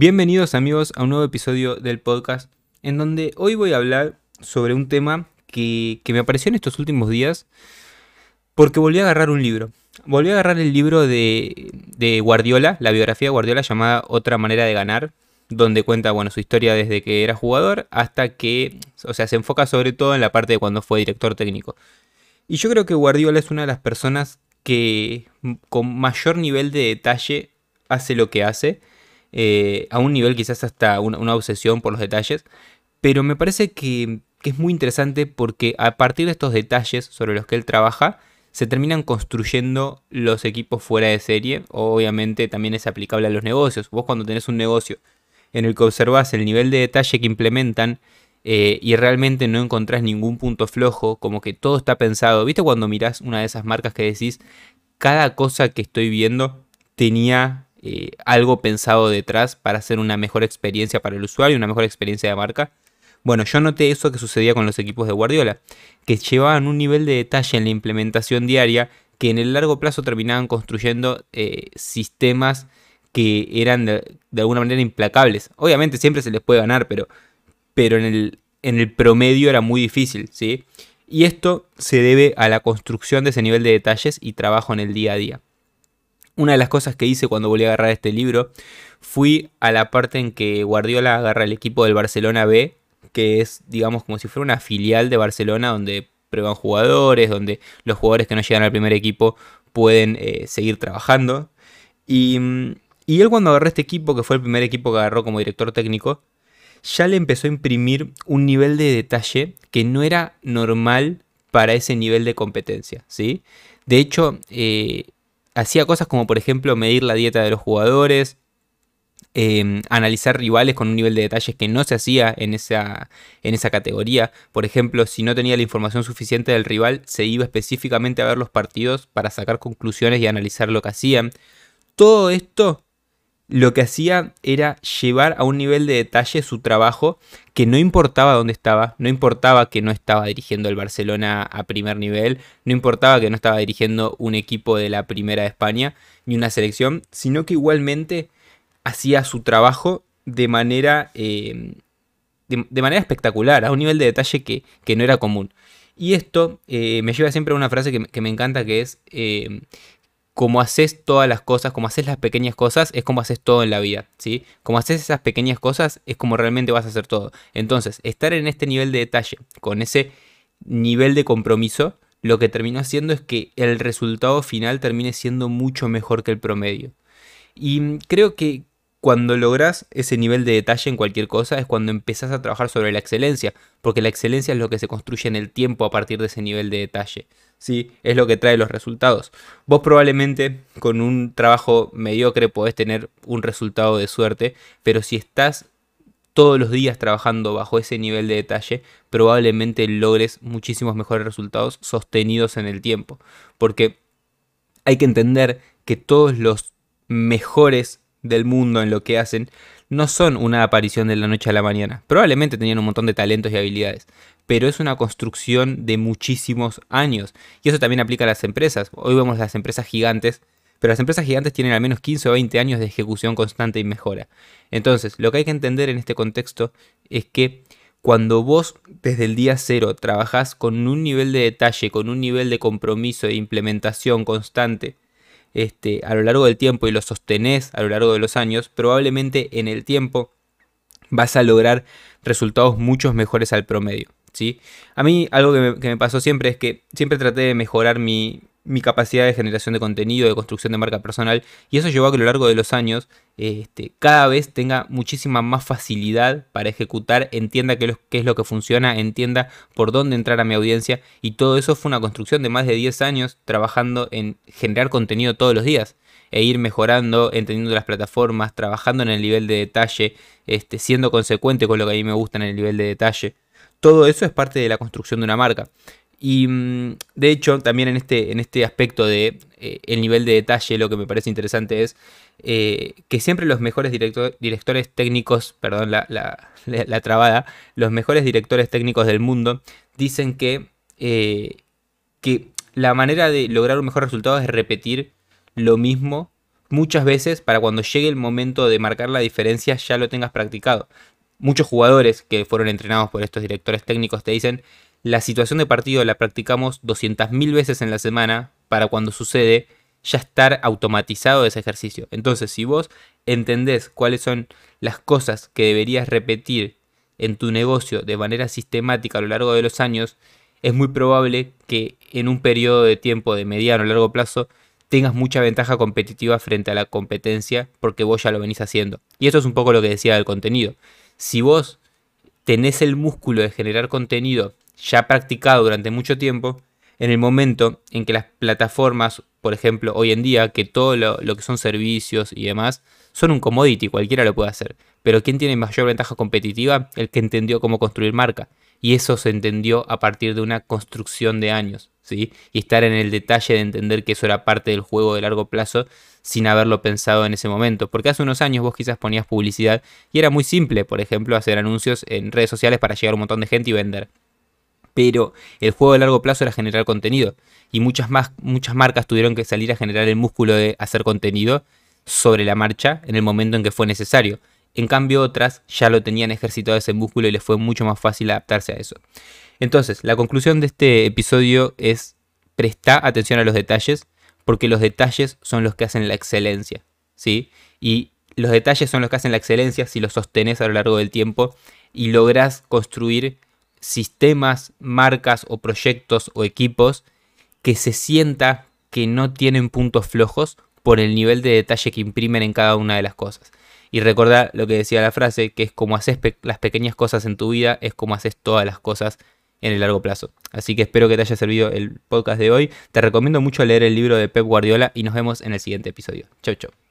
Bienvenidos amigos a un nuevo episodio del podcast en donde hoy voy a hablar sobre un tema que, me apareció en estos últimos días porque volví a agarrar un libro. Volví a agarrar el libro de, de Guardiola, la biografía de Guardiola llamada Otra manera de ganar, donde cuenta bueno, su historia desde que era jugador hasta que, o sea, se enfoca sobre todo en la parte de cuando fue director técnico. Y yo creo que Guardiola es una de las personas que con mayor nivel de detalle hace lo que hace eh, a un nivel quizás hasta una, obsesión por los detalles, pero me parece que, es muy interesante porque a partir de estos detalles sobre los que él trabaja, se terminan construyendo los equipos fuera de serie. Obviamente también es aplicable a los negocios. Vos cuando tenés un negocio en el que observás el nivel de detalle que implementan eh, y realmente no encontrás ningún punto flojo, como que todo está pensado. ¿Viste cuando mirás una de esas marcas que decís, cada cosa que estoy viendo tenía eh, algo pensado detrás para hacer una mejor experiencia para el usuario, una mejor experiencia de marca. Bueno, yo noté eso que sucedía con los equipos de Guardiola, que llevaban un nivel de detalle en la implementación diaria que en el largo plazo terminaban construyendo eh, sistemas que eran de, alguna manera implacables. Obviamente siempre se les puede ganar, pero, pero en, el, en el promedio era muy difícil, ¿sí? Y esto se debe a la construcción de ese nivel de detalles y trabajo en el día a día. Una de las cosas que hice cuando volví a agarrar este libro fui a la parte en que Guardiola agarra el equipo del Barcelona B, que es, digamos, como si fuera una filial de Barcelona donde prueban jugadores, donde los jugadores que no llegan al primer equipo pueden eh, seguir trabajando. Y, y él cuando agarró este equipo, que fue el primer equipo que agarró como director técnico, ya le empezó a imprimir un nivel de detalle que no era normal para ese nivel de competencia, ¿sí? De hecho, eh, hacía cosas como por ejemplo medir la dieta de los jugadores, em, analizar rivales con un nivel de detalles que no se hacía en esa, en esa categoría. Por ejemplo, si no tenía la información suficiente del rival, se iba específicamente a ver los partidos para sacar conclusiones y analizar lo que hacían. Todo esto lo que hacía era llevar a un nivel de detalle su trabajo que no importaba dónde estaba, no importaba que no estaba dirigiendo el Barcelona a primer nivel, no importaba que no estaba dirigiendo un equipo de la primera de España, ni una selección, sino que igualmente hacía su trabajo de manera, eh, de, manera espectacular, a un nivel de detalle que, no era común. Y esto eh, me lleva siempre a una frase que, me encanta, que es, eh, como haces todas las cosas, como haces las pequeñas cosas, es como haces todo en la vida, ¿sí? Como haces esas pequeñas cosas, es como realmente vas a hacer todo. Entonces, estar en este nivel de detalle, con ese nivel de compromiso, lo que termina haciendo es que el resultado final termine siendo mucho mejor que el promedio. Y creo que cuando logras ese nivel de detalle en cualquier cosa es cuando empezás a trabajar sobre la excelencia, porque la excelencia es lo que se construye en el tiempo a partir de ese nivel de detalle. ¿sí? es lo que trae los resultados. Vos probablemente con un trabajo mediocre podés tener un resultado de suerte, pero si estás todos los días trabajando bajo ese nivel de detalle, probablemente logres muchísimos mejores resultados sostenidos en el tiempo. Porque hay que entender que todos los mejores del mundo en lo que hacen no son una aparición de la noche a la mañana. Probablemente tenían un montón de talentos y habilidades, pero es una construcción de muchísimos años. Y eso también aplica a las empresas. Hoy vemos las empresas gigantes, pero las empresas gigantes tienen al menos 15 o 20 años de ejecución constante y mejora. Entonces, lo que hay que entender en este contexto es que cuando vos desde el día cero trabajás con un nivel de detalle, con un nivel de compromiso e implementación constante, este, a lo largo del tiempo y lo sostenés a lo largo de los años, probablemente en el tiempo vas a lograr resultados mucho mejores al promedio. ¿sí? A mí algo que me, pasó siempre es que siempre traté de mejorar mi, mi capacidad de generación de contenido, de construcción de marca personal, y eso llevó a que a lo largo de los años este, cada vez tenga muchísima más facilidad para ejecutar, entienda qué, es lo que funciona, entienda por dónde entrar a mi audiencia, y todo eso fue una construcción de más de 10 años trabajando en generar contenido todos los días e ir mejorando, entendiendo las plataformas, trabajando en el nivel de detalle, este, siendo consecuente con lo que a mí me gusta en el nivel de detalle. Todo eso es parte de la construcción de una marca. Y mm, de hecho, también en este, en este aspecto de eh, el nivel de detalle, lo que me parece interesante es eh, que siempre los mejores directores técnicos, perdón la, la, trabada, los mejores directores técnicos del mundo dicen que, eh, que la manera de lograr un mejor resultado es repetir lo mismo muchas veces para cuando llegue el momento de marcar la diferencia ya lo tengas practicado. Muchos jugadores que fueron entrenados por estos directores técnicos te dicen, la situación de partido la practicamos 200.000 veces en la semana para cuando sucede ya estar automatizado ese ejercicio. Entonces, si vos entendés cuáles son las cosas que deberías repetir en tu negocio de manera sistemática a lo largo de los años, es muy probable que en un periodo de tiempo de mediano o largo plazo tengas mucha ventaja competitiva frente a la competencia porque vos ya lo venís haciendo. Y eso es un poco lo que decía del contenido. Si vos tenés el músculo de generar contenido ya practicado durante mucho tiempo, en el momento en que las plataformas, por ejemplo, hoy en día, que todo lo, que son servicios y demás, son un commodity, cualquiera lo puede hacer. Pero ¿quién tiene mayor ventaja competitiva? El que entendió cómo construir marca. Y eso se entendió a partir de una construcción de años, ¿sí? Y estar en el detalle de entender que eso era parte del juego de largo plazo sin haberlo pensado en ese momento. Porque hace unos años vos quizás ponías publicidad y era muy simple, por ejemplo, hacer anuncios en redes sociales para llegar a un montón de gente y vender. Pero el juego de largo plazo era generar contenido. Y muchas, más, muchas marcas tuvieron que salir a generar el músculo de hacer contenido sobre la marcha en el momento en que fue necesario. En cambio otras ya lo tenían ejercitado ese músculo y les fue mucho más fácil adaptarse a eso. Entonces, la conclusión de este episodio es presta atención a los detalles porque los detalles son los que hacen la excelencia, ¿sí? Y los detalles son los que hacen la excelencia si los sostenes a lo largo del tiempo y logras construir sistemas, marcas o proyectos o equipos que se sienta que no tienen puntos flojos por el nivel de detalle que imprimen en cada una de las cosas. Y recordar lo que decía la frase, que es como haces las pequeñas cosas en tu vida, es como haces todas las cosas en el largo plazo. Así que espero que te haya servido el podcast de hoy. Te recomiendo mucho leer el libro de Pep Guardiola y nos vemos en el siguiente episodio. Chau, chau.